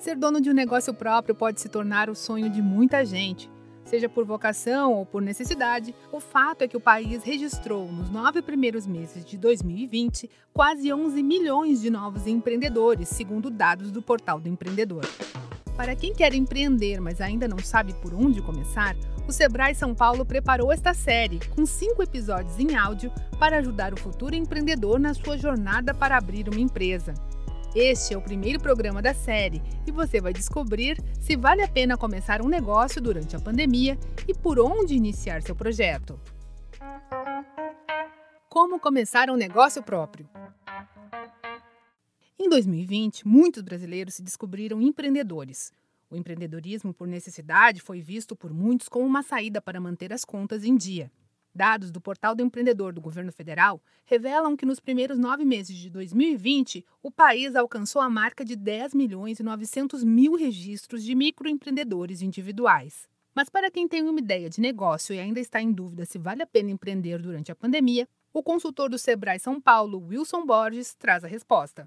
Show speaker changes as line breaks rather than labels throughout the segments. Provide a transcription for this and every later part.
Ser dono de um negócio próprio pode se tornar o sonho de muita gente. Seja por vocação ou por necessidade, o fato é que o país registrou, nos nove primeiros meses de 2020, quase 11 milhões de novos empreendedores, segundo dados do Portal do Empreendedor. Para quem quer empreender, mas ainda não sabe por onde começar, o Sebrae São Paulo preparou esta série, com cinco episódios em áudio, para ajudar o futuro empreendedor na sua jornada para abrir uma empresa. Este é o primeiro programa da série e você vai descobrir se vale a pena começar um negócio durante a pandemia e por onde iniciar seu projeto. Como começar um negócio próprio? Em 2020, muitos brasileiros se descobriram empreendedores. O empreendedorismo por necessidade foi visto por muitos como uma saída para manter as contas em dia. Dados do Portal do Empreendedor do Governo Federal revelam que nos primeiros nove meses de 2020, o país alcançou a marca de 10 milhões e 900 mil registros de microempreendedores individuais. Mas para quem tem uma ideia de negócio e ainda está em dúvida se vale a pena empreender durante a pandemia, o consultor do Sebrae São Paulo, Wilson Borges, traz a resposta.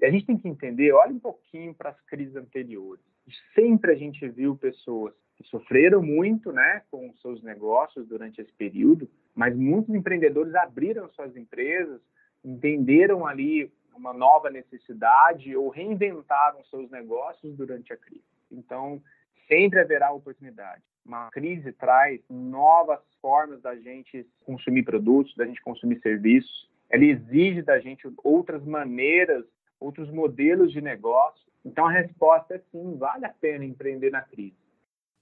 a gente tem que entender, olha um pouquinho para as crises anteriores. Sempre a gente viu pessoas que sofreram muito né, com seus negócios durante esse período, mas muitos empreendedores abriram suas empresas, entenderam ali uma nova necessidade ou reinventaram seus negócios durante a crise. Então, sempre haverá oportunidade. Uma crise traz novas formas da gente consumir produtos, da gente consumir serviços. Ela exige da gente outras maneiras, outros modelos de negócio. Então, a resposta é sim, vale a pena empreender na crise.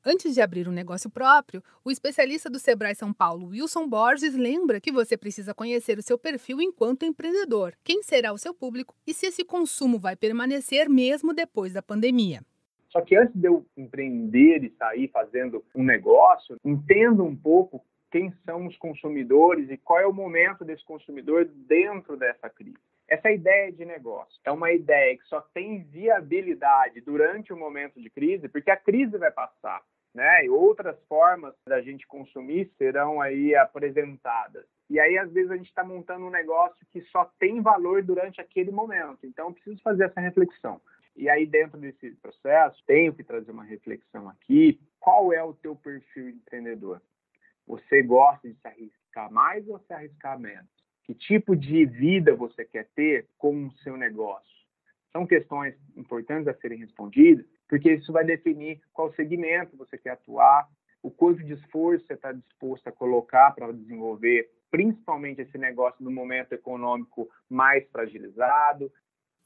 Antes de abrir um negócio próprio, o especialista do Sebrae São Paulo, Wilson Borges, lembra que você precisa conhecer o seu perfil enquanto empreendedor, quem será o seu público e se esse consumo vai permanecer mesmo depois da pandemia.
Só que antes de eu empreender e sair fazendo um negócio, entenda um pouco quem são os consumidores e qual é o momento desse consumidor dentro dessa crise. Essa ideia de negócio é uma ideia que só tem viabilidade durante o momento de crise, porque a crise vai passar né? E outras formas da gente consumir serão aí apresentadas. E aí, às vezes, a gente está montando um negócio que só tem valor durante aquele momento. Então, preciso fazer essa reflexão. E aí, dentro desse processo, tenho que trazer uma reflexão aqui. Qual é o teu perfil empreendedor? Você gosta de se arriscar mais ou se arriscar menos? Que tipo de vida você quer ter com o seu negócio? São questões importantes a serem respondidas porque isso vai definir qual segmento você quer atuar, o quanto de esforço você está disposto a colocar para desenvolver, principalmente esse negócio no momento econômico mais fragilizado.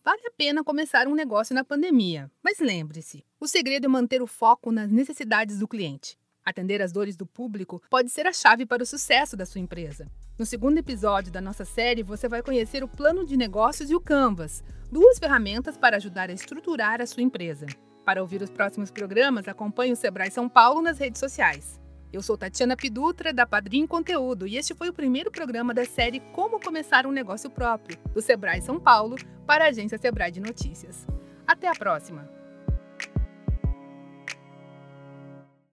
Vale a pena começar um negócio na pandemia, mas lembre-se: o segredo é manter o foco nas necessidades do cliente. Atender às dores do público pode ser a chave para o sucesso da sua empresa. No segundo episódio da nossa série, você vai conhecer o plano de negócios e o Canvas, duas ferramentas para ajudar a estruturar a sua empresa. Para ouvir os próximos programas, acompanhe o Sebrae São Paulo nas redes sociais. Eu sou Tatiana Pidutra, da Padrim Conteúdo, e este foi o primeiro programa da série Como Começar um Negócio Próprio, do Sebrae São Paulo, para a agência Sebrae de Notícias. Até a próxima!